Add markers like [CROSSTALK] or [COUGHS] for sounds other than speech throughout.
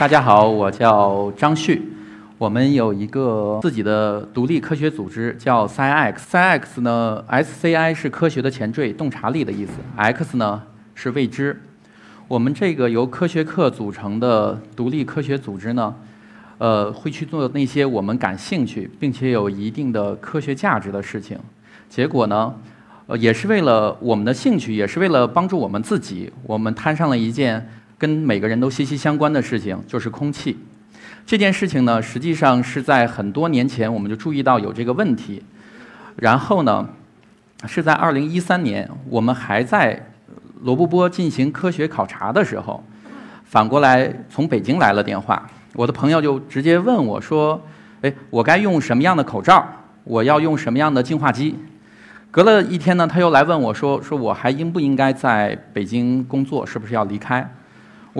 大家好，我叫张旭。我们有一个自己的独立科学组织，叫 SciX。呢，SCI 是科学的前缀，洞察力的意思；X 呢是未知。我们这个由科学课组成的独立科学组织呢，呃，会去做那些我们感兴趣并且有一定的科学价值的事情。结果呢，呃，也是为了我们的兴趣，也是为了帮助我们自己，我们摊上了一件跟每个人都息息相关的事情，就是空气。这件事情呢，实际上是在很多年前我们就注意到有这个问题，然后呢，是在二零一三年，我们还在罗布泊进行科学考察的时候，反过来从北京来了电话，我的朋友就直接问我说：“哎，我该用什么样的口罩？我要用什么样的净化机？”隔了一天呢，他又来问我说：“说我还应不应该在北京工作？是不是要离开？”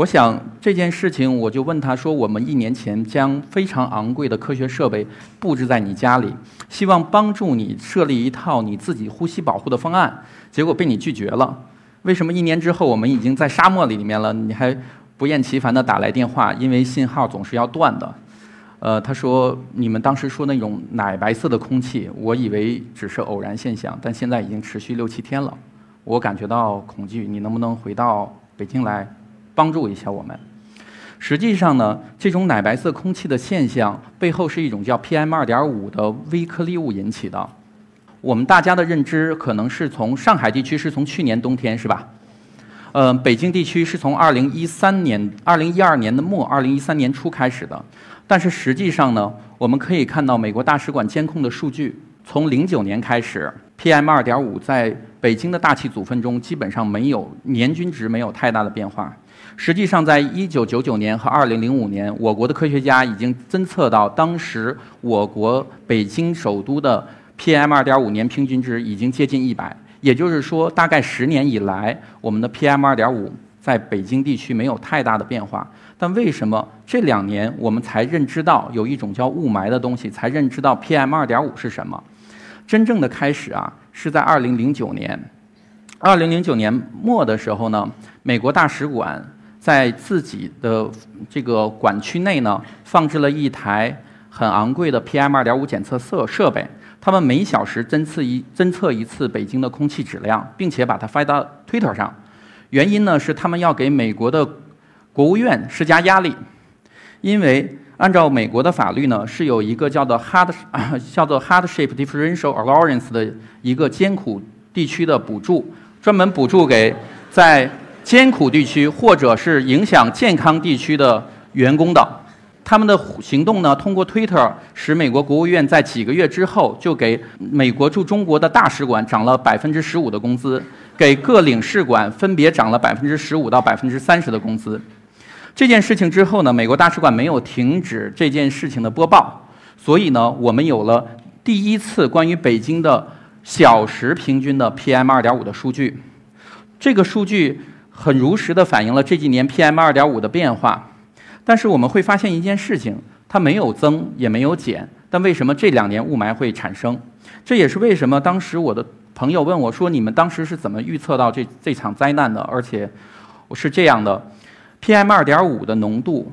我想这件事情，我就问他说：“我们一年前将非常昂贵的科学设备布置在你家里，希望帮助你设立一套你自己呼吸保护的方案，结果被你拒绝了。为什么一年之后我们已经在沙漠里面了，你还不厌其烦地打来电话？因为信号总是要断的。”呃，他说：“你们当时说那种奶白色的空气，我以为只是偶然现象，但现在已经持续六七天了，我感觉到恐惧。你能不能回到北京来？”帮助一下我们。实际上呢，这种奶白色空气的现象背后是一种叫 PM2.5 的微颗粒物引起的。我们大家的认知可能是从上海地区是从去年冬天是吧？呃，北京地区是从2013年、2012年的末、2013年初开始的。但是实际上呢，我们可以看到美国大使馆监控的数据，从09年开始，PM2.5 在北京的大气组分中基本上没有年均值没有太大的变化。实际上，在一九九九年和二零零五年，我国的科学家已经侦测到，当时我国北京首都的 PM 二点五年平均值已经接近一百。也就是说，大概十年以来，我们的 PM 二点五在北京地区没有太大的变化。但为什么这两年我们才认知到有一种叫雾霾的东西，才认知到 PM 二点五是什么？真正的开始啊，是在二零零九年。二零零九年末的时候呢，美国大使馆。在自己的这个管区内呢，放置了一台很昂贵的 PM2.5 检测设设备。他们每小时侦测一侦测一次北京的空气质量，并且把它发到 Twitter 上。原因呢是他们要给美国的国务院施加压力，因为按照美国的法律呢，是有一个叫做 Hard [COUGHS] 叫做 Hardship Differential Allowance 的一个艰苦地区的补助，专门补助给在。艰苦地区或者是影响健康地区的员工的，他们的行动呢，通过 Twitter 使美国国务院在几个月之后就给美国驻中国的大使馆涨了百分之十五的工资，给各领事馆分别涨了百分之十五到百分之三十的工资。这件事情之后呢，美国大使馆没有停止这件事情的播报，所以呢，我们有了第一次关于北京的小时平均的 PM 二点五的数据。这个数据。很如实地反映了这几年 PM 二点五的变化，但是我们会发现一件事情，它没有增也没有减，但为什么这两年雾霾会产生？这也是为什么当时我的朋友问我说：“你们当时是怎么预测到这这场灾难的？”而且我是这样的：PM 二点五的浓度，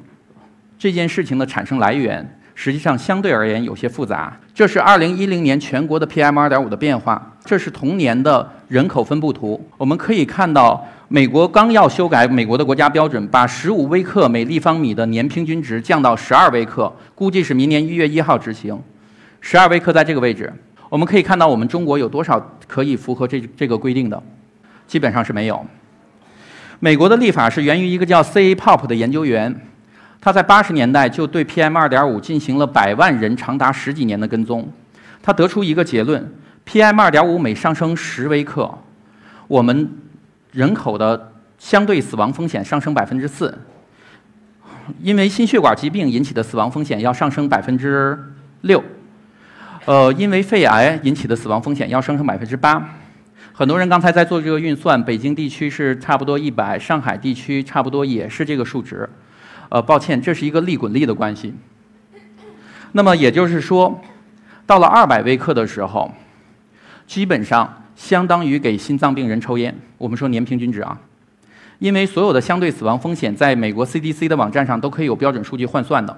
这件事情的产生来源。实际上，相对而言有些复杂。这是2010年全国的 PM2.5 的变化，这是同年的人口分布图。我们可以看到，美国刚要修改美国的国家标准，把15微克每立方米的年平均值降到12微克，估计是明年1月1号执行。12微克在这个位置，我们可以看到我们中国有多少可以符合这这个规定的，基本上是没有。美国的立法是源于一个叫 C. Pop 的研究员。他在八十年代就对 PM 二点五进行了百万人长达十几年的跟踪，他得出一个结论：PM 二点五每上升十微克，我们人口的相对死亡风险上升百分之四；因为心血管疾病引起的死亡风险要上升百分之六；呃，因为肺癌引起的死亡风险要上升百分之八。很多人刚才在做这个运算，北京地区是差不多一百，上海地区差不多也是这个数值。呃，抱歉，这是一个利滚利的关系。那么也就是说，到了二百微克的时候，基本上相当于给心脏病人抽烟。我们说年平均值啊，因为所有的相对死亡风险在美国 CDC 的网站上都可以有标准数据换算的。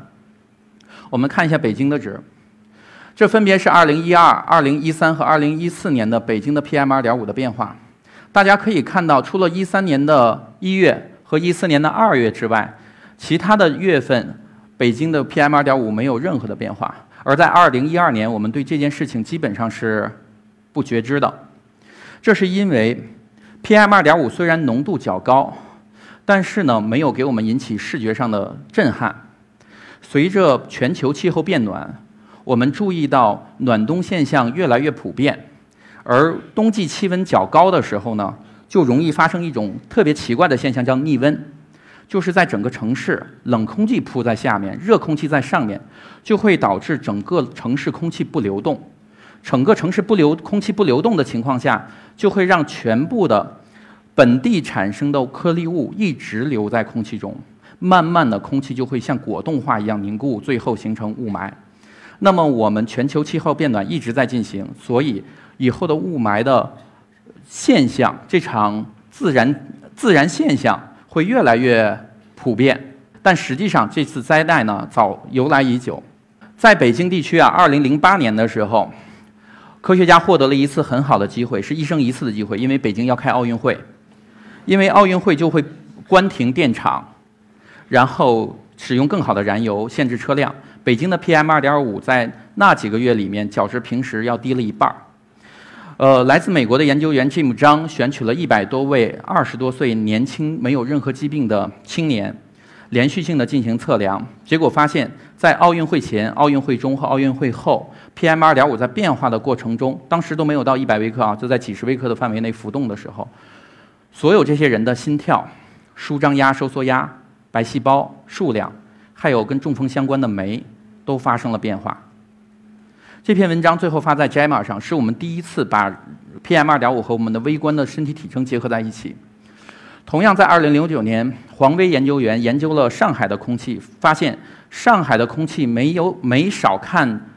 我们看一下北京的值，这分别是2012、2013和2014年的北京的 PM2.5 的变化。大家可以看到，除了13年的一月和14年的二月之外，其他的月份北京的 PM2.5 没有任何的变化。而在2012年，我们对这件事情基本上是不觉知的。这是因为 PM2.5 虽然浓度较高，但是呢，没有给我们引起视觉上的震撼。随着全球气候变暖，我们注意到暖冬现象越来越普遍，而冬季气温较高的时候呢，就容易发生一种特别奇怪的现象，叫逆温。就是在整个城市，冷空气铺在下面，热空气在上面，就会导致整个城市空气不流动。整个城市不流空气不流动的情况下，就会让全部的本地产生的颗粒物一直留在空气中，慢慢的空气就会像果冻化一样凝固，最后形成雾霾。那么我们全球气候变暖一直在进行，所以以后的雾霾的现象，这场自然自然现象。会越来越普遍，但实际上这次灾难呢早由来已久。在北京地区啊，二零零八年的时候，科学家获得了一次很好的机会，是一生一次的机会，因为北京要开奥运会，因为奥运会就会关停电厂，然后使用更好的燃油，限制车辆。北京的 PM 二点五在那几个月里面，较之平时要低了一半儿。呃，来自美国的研究员 Jim 张选取了一百多位二十多岁年轻、没有任何疾病的青年，连续性的进行测量，结果发现，在奥运会前、奥运会中和奥运会后，PM 二点五在变化的过程中，当时都没有到一百微克啊，就在几十微克的范围内浮动的时候，所有这些人的心跳、舒张压、收缩压、白细胞数量，还有跟中风相关的酶，都发生了变化。这篇文章最后发在 JAMA 上，是我们第一次把 PM2.5 和我们的微观的身体体征结合在一起。同样，在2009年，黄威研究员研究了上海的空气，发现上海的空气没有没少看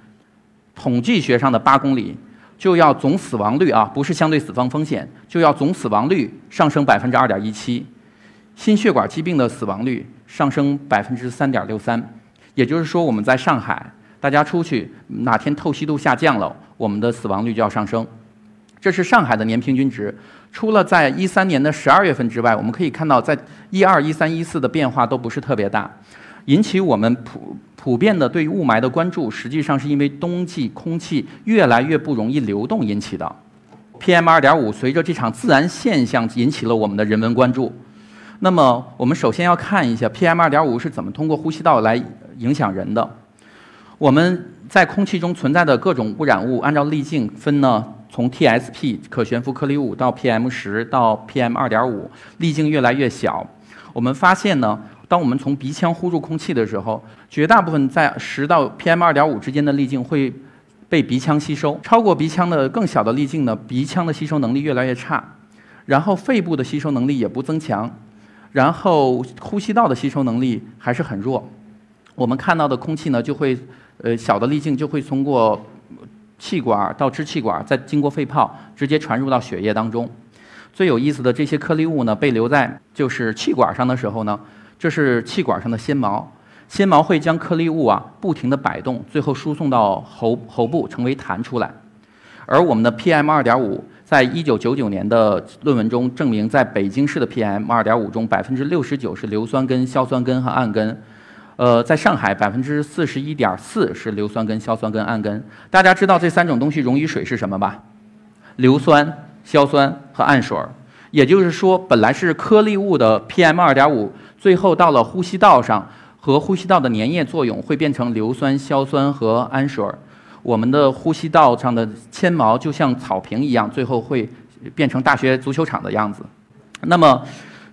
统计学上的八公里，就要总死亡率啊，不是相对死亡风险，就要总死亡率上升百分之二点一七，心血管疾病的死亡率上升百分之三点六三。也就是说，我们在上海。大家出去哪天透析度下降了，我们的死亡率就要上升。这是上海的年平均值。除了在一三年的十二月份之外，我们可以看到，在一二、一三、一四的变化都不是特别大。引起我们普普遍的对雾霾的关注，实际上是因为冬季空气越来越不容易流动引起的。PM 二点五随着这场自然现象引起了我们的人文关注。那么，我们首先要看一下 PM 二点五是怎么通过呼吸道来影响人的。我们在空气中存在的各种污染物，按照粒径分呢，从 TSP 可悬浮颗粒物到 PM 十到 PM 二点五，粒径越来越小。我们发现呢，当我们从鼻腔呼入空气的时候，绝大部分在十到 PM 二点五之间的粒径会被鼻腔吸收，超过鼻腔的更小的粒径呢，鼻腔的吸收能力越来越差，然后肺部的吸收能力也不增强，然后呼吸道的吸收能力还是很弱。我们看到的空气呢，就会。呃，小的粒径就会通过气管到支气管，再经过肺泡，直接传入到血液当中。最有意思的这些颗粒物呢，被留在就是气管上的时候呢，这是气管上的纤毛，纤毛会将颗粒物啊不停地摆动，最后输送到喉喉部成为痰出来。而我们的 PM 二点五，在一九九九年的论文中证明，在北京市的 PM 二点五中，百分之六十九是硫酸根、硝酸根和氨根。呃，在上海，百分之四十一点四是硫酸根、硝酸根、氨根。大家知道这三种东西溶于水是什么吧？硫酸、硝酸和氨水。也就是说，本来是颗粒物的 PM 二点五，最后到了呼吸道上，和呼吸道的粘液作用，会变成硫酸、硝酸和氨水儿。我们的呼吸道上的纤毛就像草坪一样，最后会变成大学足球场的样子。那么，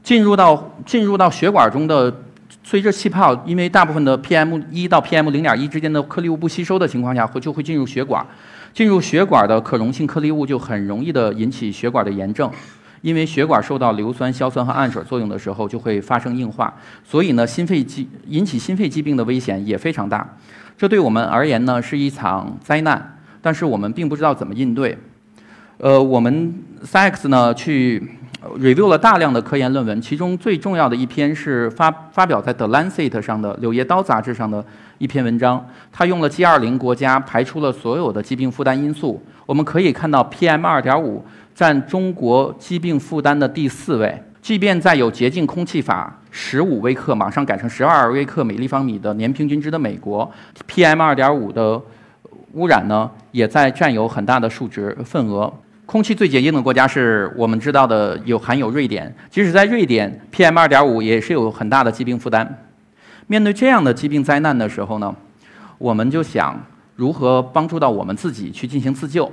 进入到进入到血管中的。随着气泡，因为大部分的 PM 一到 PM 零点一之间的颗粒物不吸收的情况下，会就会进入血管，进入血管的可溶性颗粒物就很容易的引起血管的炎症，因为血管受到硫酸、硝酸和氨水作用的时候就会发生硬化，所以呢，心肺疾引起心肺疾病的危险也非常大。这对我们而言呢是一场灾难，但是我们并不知道怎么应对。呃，我们 s c x 呢去 review 了大量的科研论文，其中最重要的一篇是发发表在《The Lancet》上的《柳叶刀》杂志上的一篇文章。他用了 G20 国家排除了所有的疾病负担因素，我们可以看到 PM2.5 占中国疾病负担的第四位。即便在有洁净空气法十五微克马上改成十二微克每立方米的年平均值的美国，PM2.5 的污染呢，也在占有很大的数值份额。空气最洁净的国家是我们知道的有含有瑞典，即使在瑞典，PM 二点五也是有很大的疾病负担。面对这样的疾病灾难的时候呢，我们就想如何帮助到我们自己去进行自救。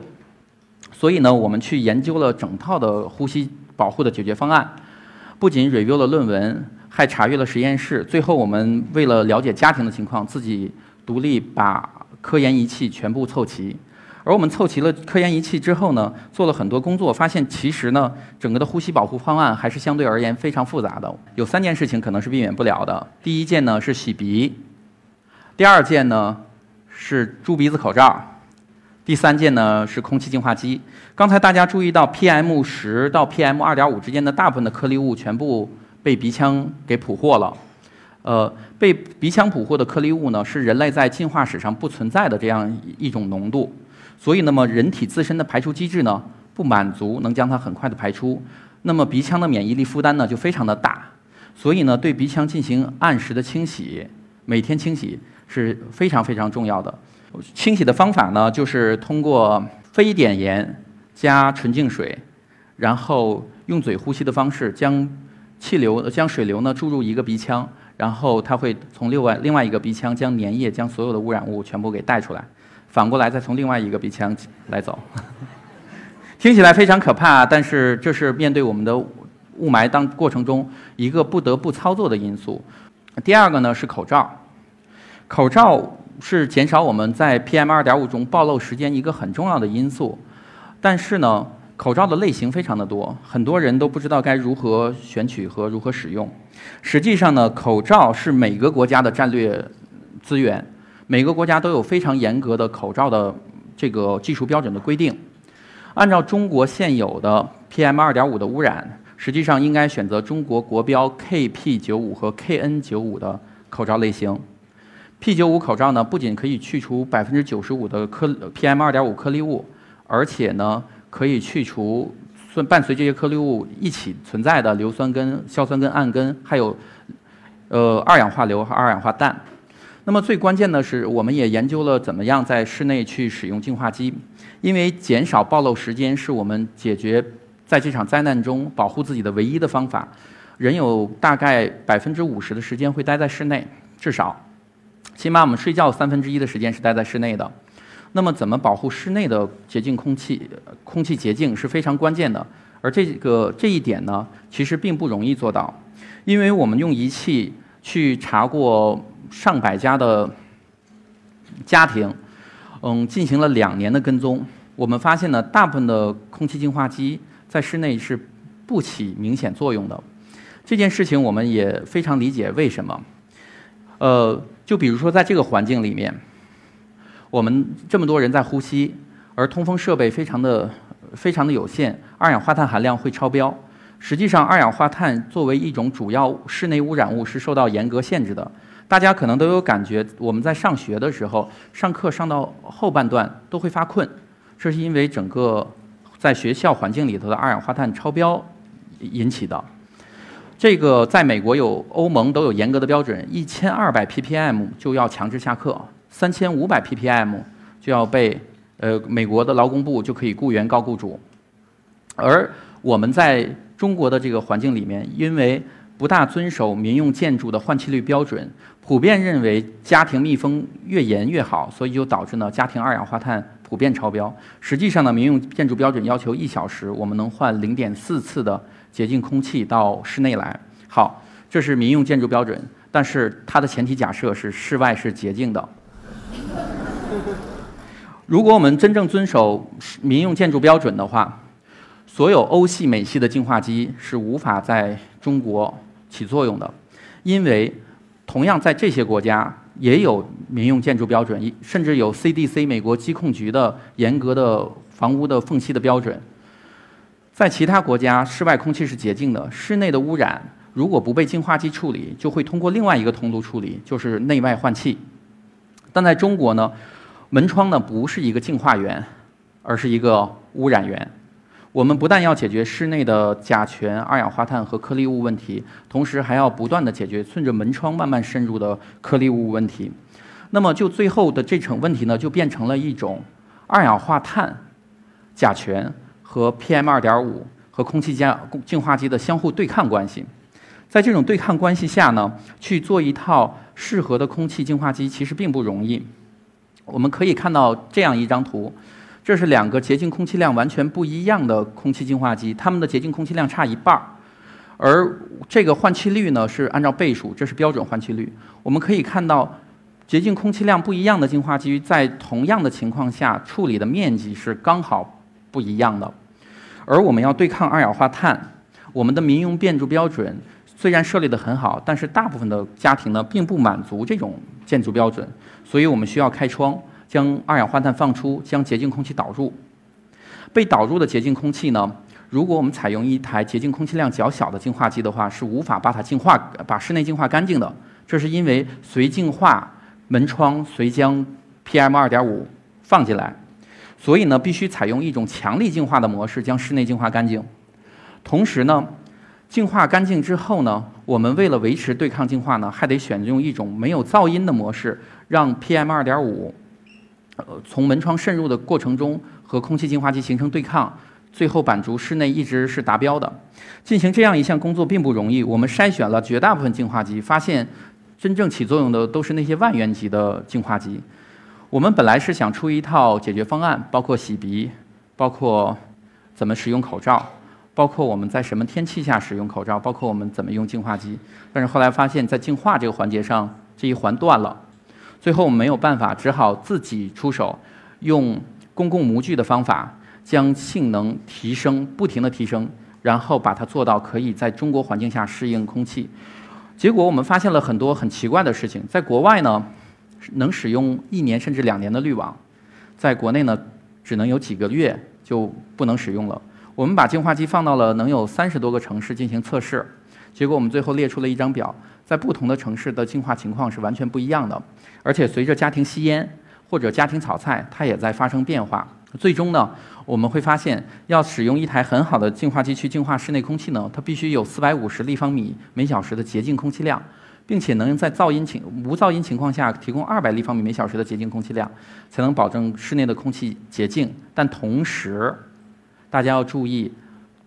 所以呢，我们去研究了整套的呼吸保护的解决方案，不仅 review 了论文，还查阅了实验室。最后，我们为了了解家庭的情况，自己独立把科研仪器全部凑齐。而我们凑齐了科研仪器之后呢，做了很多工作，发现其实呢，整个的呼吸保护方案还是相对而言非常复杂的。有三件事情可能是避免不了的。第一件呢是洗鼻，第二件呢是猪鼻子口罩，第三件呢是空气净化机。刚才大家注意到 PM 十到 PM 二点五之间的大部分的颗粒物全部被鼻腔给捕获了。呃，被鼻腔捕获的颗粒物呢，是人类在进化史上不存在的这样一种浓度。所以，那么人体自身的排出机制呢，不满足能将它很快的排出，那么鼻腔的免疫力负担呢就非常的大。所以呢，对鼻腔进行按时的清洗，每天清洗是非常非常重要的。清洗的方法呢，就是通过非碘盐加纯净水，然后用嘴呼吸的方式将气流、将水流呢注入一个鼻腔，然后它会从另外另外一个鼻腔将粘液、将所有的污染物全部给带出来。反过来再从另外一个鼻腔来走，[LAUGHS] 听起来非常可怕，但是这是面对我们的雾霾当过程中一个不得不操作的因素。第二个呢是口罩，口罩是减少我们在 PM 二点五中暴露时间一个很重要的因素。但是呢，口罩的类型非常的多，很多人都不知道该如何选取和如何使用。实际上呢，口罩是每个国家的战略资源。每个国家都有非常严格的口罩的这个技术标准的规定。按照中国现有的 PM 二点五的污染，实际上应该选择中国国标 KP 九五和 KN 九五的口罩类型。P 九五口罩呢，不仅可以去除百分之九十五的颗 PM 二点五颗粒物，而且呢，可以去除伴随这些颗粒物一起存在的硫酸根、硝酸根、氨根，还有呃二氧化硫和二氧化氮。那么最关键的是，我们也研究了怎么样在室内去使用净化机，因为减少暴露时间是我们解决在这场灾难中保护自己的唯一的方法。人有大概百分之五十的时间会待在室内，至少，起码我们睡觉三分之一的时间是待在室内的。那么怎么保护室内的洁净空气？空气洁净是非常关键的。而这个这一点呢，其实并不容易做到，因为我们用仪器去查过。上百家的家庭，嗯，进行了两年的跟踪，我们发现呢，大部分的空气净化机在室内是不起明显作用的。这件事情我们也非常理解为什么。呃，就比如说在这个环境里面，我们这么多人在呼吸，而通风设备非常的非常的有限，二氧化碳含量会超标。实际上，二氧化碳作为一种主要室内污染物是受到严格限制的。大家可能都有感觉，我们在上学的时候，上课上到后半段都会发困，这是因为整个在学校环境里头的二氧化碳超标引起的。这个在美国有欧盟都有严格的标准，一千二百 ppm 就要强制下课，三千五百 ppm 就要被呃美国的劳工部就可以雇员告雇主。而我们在中国的这个环境里面，因为不大遵守民用建筑的换气率标准，普遍认为家庭密封越严越好，所以就导致呢家庭二氧化碳普遍超标。实际上呢，民用建筑标准要求一小时我们能换零点四次的洁净空气到室内来。好，这是民用建筑标准，但是它的前提假设是室外是洁净的。[LAUGHS] 如果我们真正遵守民用建筑标准的话，所有欧系、美系的净化机是无法在中国。起作用的，因为同样在这些国家也有民用建筑标准，甚至有 CDC 美国疾控局的严格的房屋的缝隙的标准。在其他国家，室外空气是洁净的，室内的污染如果不被净化机处理，就会通过另外一个通路处理，就是内外换气。但在中国呢，门窗呢不是一个净化源，而是一个污染源。我们不但要解决室内的甲醛、二氧化碳和颗粒物问题，同时还要不断的解决顺着门窗慢慢渗入的颗粒物问题。那么就最后的这层问题呢，就变成了一种二氧化碳、甲醛。和 PM 二点五和空气净净化机的相互对抗关系，在这种对抗关系下呢，去做一套适合的空气净化机其实并不容易。我们可以看到这样一张图，这是两个洁净空气量完全不一样的空气净化机，它们的洁净空气量差一半儿，而这个换气率呢是按照倍数，这是标准换气率。我们可以看到，洁净空气量不一样的净化机在同样的情况下处理的面积是刚好不一样的。而我们要对抗二氧化碳，我们的民用建筑标准虽然设立的很好，但是大部分的家庭呢并不满足这种建筑标准，所以我们需要开窗，将二氧化碳放出，将洁净空气导入。被导入的洁净空气呢，如果我们采用一台洁净空气量较小的净化机的话，是无法把它净化，把室内净化干净的。这是因为随净化门窗随将 PM 二点五放进来。所以呢，必须采用一种强力净化的模式，将室内净化干净。同时呢，净化干净之后呢，我们为了维持对抗净化呢，还得选用一种没有噪音的模式，让 PM 二点五，呃，从门窗渗入的过程中和空气净化机形成对抗，最后板足室内一直是达标的。进行这样一项工作并不容易，我们筛选了绝大部分净化机，发现真正起作用的都是那些万元级的净化机。我们本来是想出一套解决方案，包括洗鼻，包括怎么使用口罩，包括我们在什么天气下使用口罩，包括我们怎么用净化机。但是后来发现，在净化这个环节上，这一环断了。最后我们没有办法，只好自己出手，用公共模具的方法将性能提升，不停的提升，然后把它做到可以在中国环境下适应空气。结果我们发现了很多很奇怪的事情，在国外呢。能使用一年甚至两年的滤网，在国内呢，只能有几个月就不能使用了。我们把净化机放到了能有三十多个城市进行测试，结果我们最后列出了一张表，在不同的城市的净化情况是完全不一样的。而且随着家庭吸烟或者家庭炒菜，它也在发生变化。最终呢，我们会发现，要使用一台很好的净化机去净化室内空气呢，它必须有四百五十立方米每小时的洁净空气量。并且能在噪音情无噪音情况下提供二百立方米每小时的洁净空气量，才能保证室内的空气洁净。但同时，大家要注意，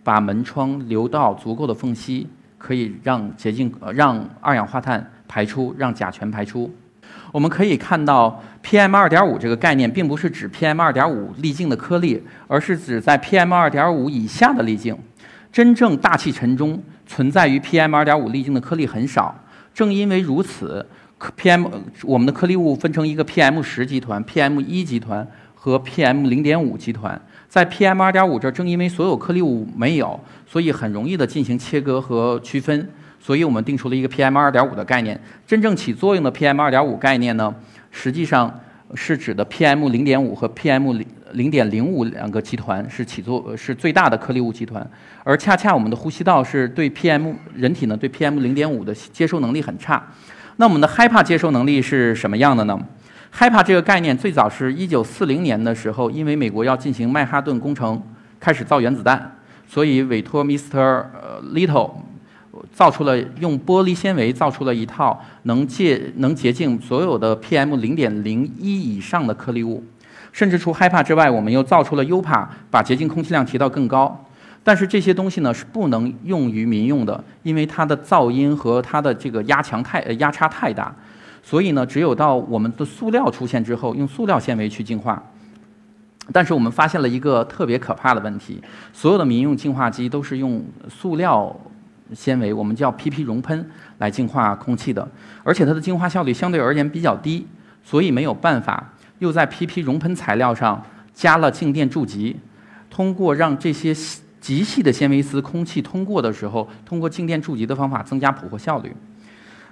把门窗留到足够的缝隙，可以让洁净呃让二氧化碳排出，让甲醛排出。我们可以看到，PM 二点五这个概念并不是指 PM 二点五粒径的颗粒，而是指在 PM 二点五以下的粒径。真正大气层中存在于 PM 二点五粒径的颗粒很少。正因为如此，PM 我们的颗粒物分成一个 PM 十集团、PM 一集团和 PM 零点五集团。在 PM 二点五这儿，正因为所有颗粒物没有，所以很容易的进行切割和区分。所以我们定出了一个 PM 二点五的概念。真正起作用的 PM 二点五概念呢，实际上是指的 PM 零点五和 PM 零零点零五两个集团是起作是最大的颗粒物集团。而恰恰我们的呼吸道是对 PM 人体呢对 PM 零点五的接收能力很差，那我们的 HiPA 接收能力是什么样的呢？HiPA 这个概念最早是一九四零年的时候，因为美国要进行曼哈顿工程，开始造原子弹，所以委托 Mr. Little 造出了用玻璃纤维造出了一套能洁能洁净所有的 PM 零点零一以上的颗粒物，甚至除 HEPA 之外，我们又造出了 UPA，把洁净空气量提到更高。但是这些东西呢是不能用于民用的，因为它的噪音和它的这个压强太呃压差太大，所以呢，只有到我们的塑料出现之后，用塑料纤维去净化。但是我们发现了一个特别可怕的问题：所有的民用净化机都是用塑料纤维，我们叫 PP 熔喷来净化空气的，而且它的净化效率相对而言比较低，所以没有办法又在 PP 熔喷材料上加了静电注集，通过让这些。极细的纤维丝，空气通过的时候，通过静电注集的方法增加捕获效率。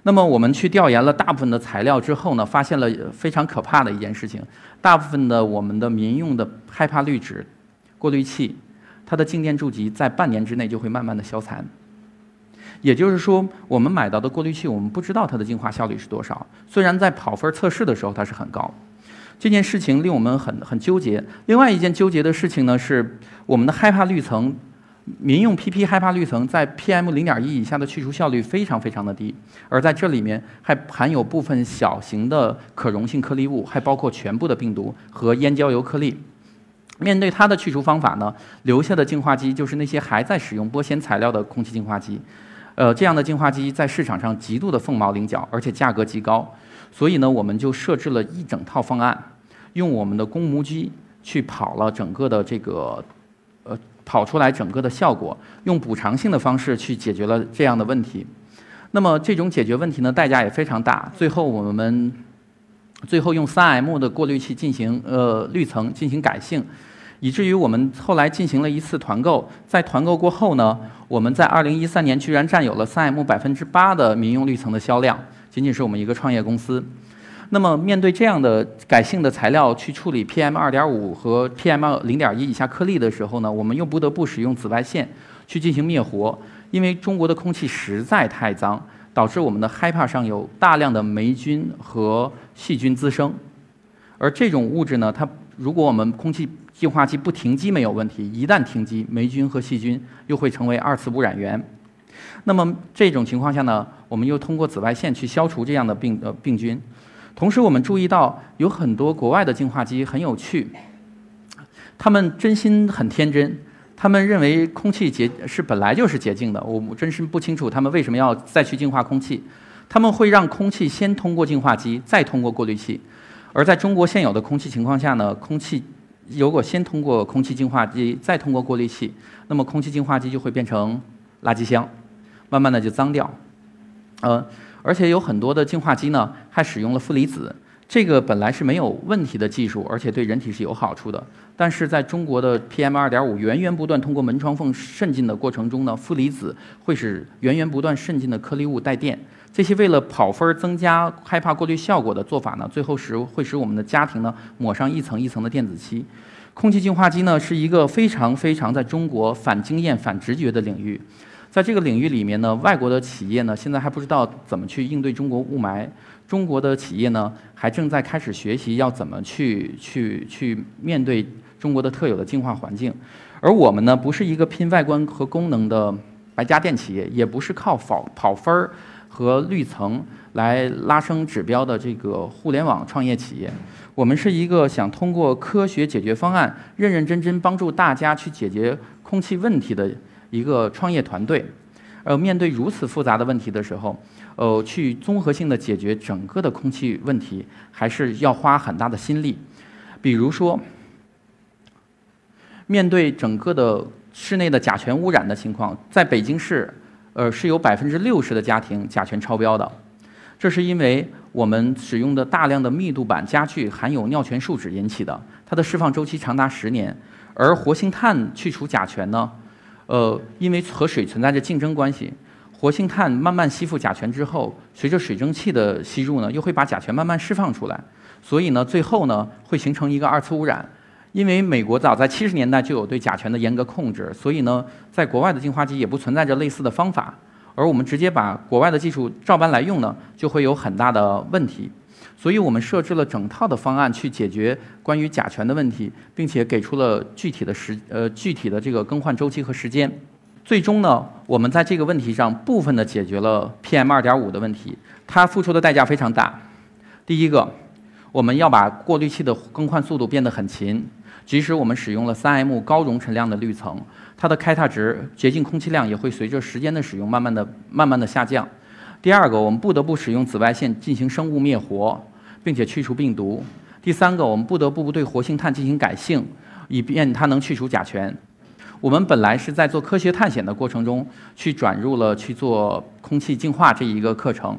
那么我们去调研了大部分的材料之后呢，发现了非常可怕的一件事情：大部分的我们的民用的害怕滤纸、过滤器，它的静电柱极在半年之内就会慢慢的消残。也就是说，我们买到的过滤器，我们不知道它的净化效率是多少。虽然在跑分测试的时候它是很高，这件事情令我们很很纠结。另外一件纠结的事情呢，是我们的害怕滤层，民用 PP 害怕滤层在 PM 零点一以下的去除效率非常非常的低，而在这里面还含有部分小型的可溶性颗粒物，还包括全部的病毒和烟焦油颗粒。面对它的去除方法呢，留下的净化机就是那些还在使用玻纤材料的空气净化机。呃，这样的净化机在市场上极度的凤毛麟角，而且价格极高，所以呢，我们就设置了一整套方案，用我们的公模机去跑了整个的这个，呃，跑出来整个的效果，用补偿性的方式去解决了这样的问题。那么这种解决问题呢，代价也非常大。最后我们最后用 3M 的过滤器进行呃滤层进行改性。以至于我们后来进行了一次团购，在团购过后呢，我们在2013年居然占有了 3M 百分之八的民用滤层的销量，仅仅是我们一个创业公司。那么面对这样的改性的材料去处理 PM2.5 和 PM0.1 以下颗粒的时候呢，我们又不得不使用紫外线去进行灭活，因为中国的空气实在太脏，导致我们的 HEPA 上有大量的霉菌和细菌滋生，而这种物质呢，它如果我们空气净化器不停机没有问题，一旦停机，霉菌和细菌又会成为二次污染源。那么这种情况下呢，我们又通过紫外线去消除这样的病呃病菌。同时，我们注意到有很多国外的净化机很有趣，他们真心很天真，他们认为空气洁是本来就是洁净的。我真是不清楚他们为什么要再去净化空气。他们会让空气先通过净化机，再通过过滤器。而在中国现有的空气情况下呢，空气。如果先通过空气净化机，再通过过滤器，那么空气净化机就会变成垃圾箱，慢慢的就脏掉。呃，而且有很多的净化机呢，还使用了负离子，这个本来是没有问题的技术，而且对人体是有好处的。但是在中国的 PM2.5 源源不断通过门窗缝渗进的过程中呢，负离子会使源源不断渗进的颗粒物带电。这些为了跑分儿、增加害怕过滤效果的做法呢，最后使会使我们的家庭呢抹上一层一层的电子漆。空气净化机呢是一个非常非常在中国反经验、反直觉的领域。在这个领域里面呢，外国的企业呢现在还不知道怎么去应对中国雾霾，中国的企业呢还正在开始学习要怎么去去去面对中国的特有的净化环境。而我们呢不是一个拼外观和功能的白家电企业，也不是靠跑跑分儿。和滤层来拉升指标的这个互联网创业企业，我们是一个想通过科学解决方案，认认真真帮助大家去解决空气问题的一个创业团队。呃，面对如此复杂的问题的时候，呃，去综合性的解决整个的空气问题，还是要花很大的心力。比如说，面对整个的室内的甲醛污染的情况，在北京市。呃，是有百分之六十的家庭甲醛超标的，这是因为我们使用的大量的密度板家具含有尿醛树脂引起的，它的释放周期长达十年。而活性炭去除甲醛呢，呃，因为和水存在着竞争关系，活性炭慢慢吸附甲醛之后，随着水蒸气的吸入呢，又会把甲醛慢慢释放出来，所以呢，最后呢，会形成一个二次污染。因为美国早在七十年代就有对甲醛的严格控制，所以呢，在国外的净化机也不存在着类似的方法。而我们直接把国外的技术照搬来用呢，就会有很大的问题。所以我们设置了整套的方案去解决关于甲醛的问题，并且给出了具体的时呃具体的这个更换周期和时间。最终呢，我们在这个问题上部分的解决了 PM 二点五的问题，它付出的代价非常大。第一个，我们要把过滤器的更换速度变得很勤。即使我们使用了 3M 高容尘量的滤层，它的开塔值洁净空气量也会随着时间的使用慢慢的、慢慢的下降。第二个，我们不得不使用紫外线进行生物灭活，并且去除病毒。第三个，我们不得不对活性炭进行改性，以便它能去除甲醛。我们本来是在做科学探险的过程中去转入了去做空气净化这一个课程，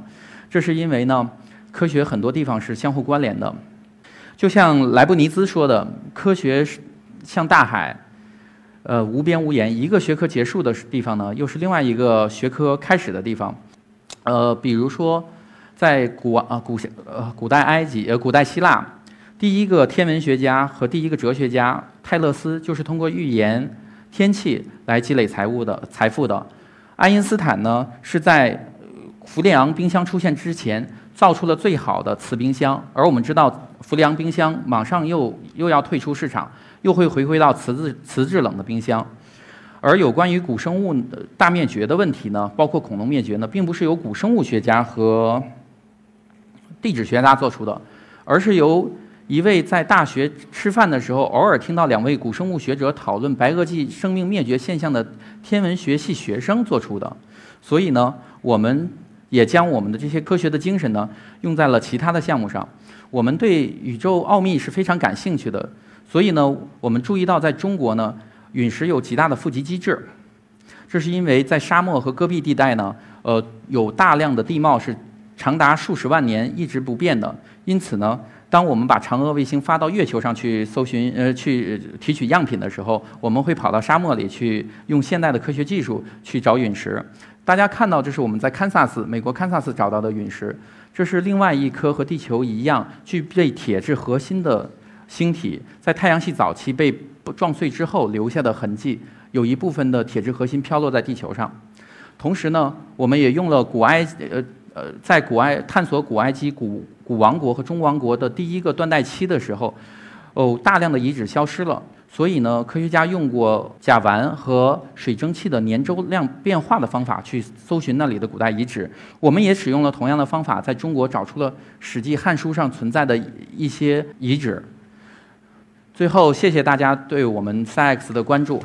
这是因为呢，科学很多地方是相互关联的。就像莱布尼兹说的，科学像大海，呃，无边无沿。一个学科结束的地方呢，又是另外一个学科开始的地方。呃，比如说，在古啊古呃古代埃及呃古代希腊，第一个天文学家和第一个哲学家泰勒斯就是通过预言天气来积累财物的财富的。爱因斯坦呢是在氟利昂冰箱出现之前造出了最好的磁冰箱，而我们知道氟利昂冰箱马上又又要退出市场，又会回归到磁制磁制冷的冰箱。而有关于古生物大灭绝的问题呢，包括恐龙灭绝呢，并不是由古生物学家和地质学家做出的，而是由一位在大学吃饭的时候偶尔听到两位古生物学者讨论白垩纪生命灭绝现象的天文学系学生做出的。所以呢，我们也将我们的这些科学的精神呢，用在了其他的项目上。我们对宇宙奥秘是非常感兴趣的，所以呢，我们注意到在中国呢。陨石有极大的富集机制，这是因为在沙漠和戈壁地带呢，呃，有大量的地貌是长达数十万年一直不变的。因此呢，当我们把嫦娥卫星发到月球上去搜寻，呃，去提取样品的时候，我们会跑到沙漠里去，用现代的科学技术去找陨石。大家看到，这是我们在堪萨斯，美国堪萨斯找到的陨石。这是另外一颗和地球一样具备铁质核心的星体，在太阳系早期被。撞碎之后留下的痕迹，有一部分的铁质核心飘落在地球上。同时呢，我们也用了古埃呃呃，在古埃探索古埃及古古王国和中王国的第一个断代期的时候，哦，大量的遗址消失了。所以呢，科学家用过甲烷和水蒸气的年周量变化的方法去搜寻那里的古代遗址。我们也使用了同样的方法，在中国找出了《史记》《汉书》上存在的一些遗址。最后，谢谢大家对我们三 X 的关注。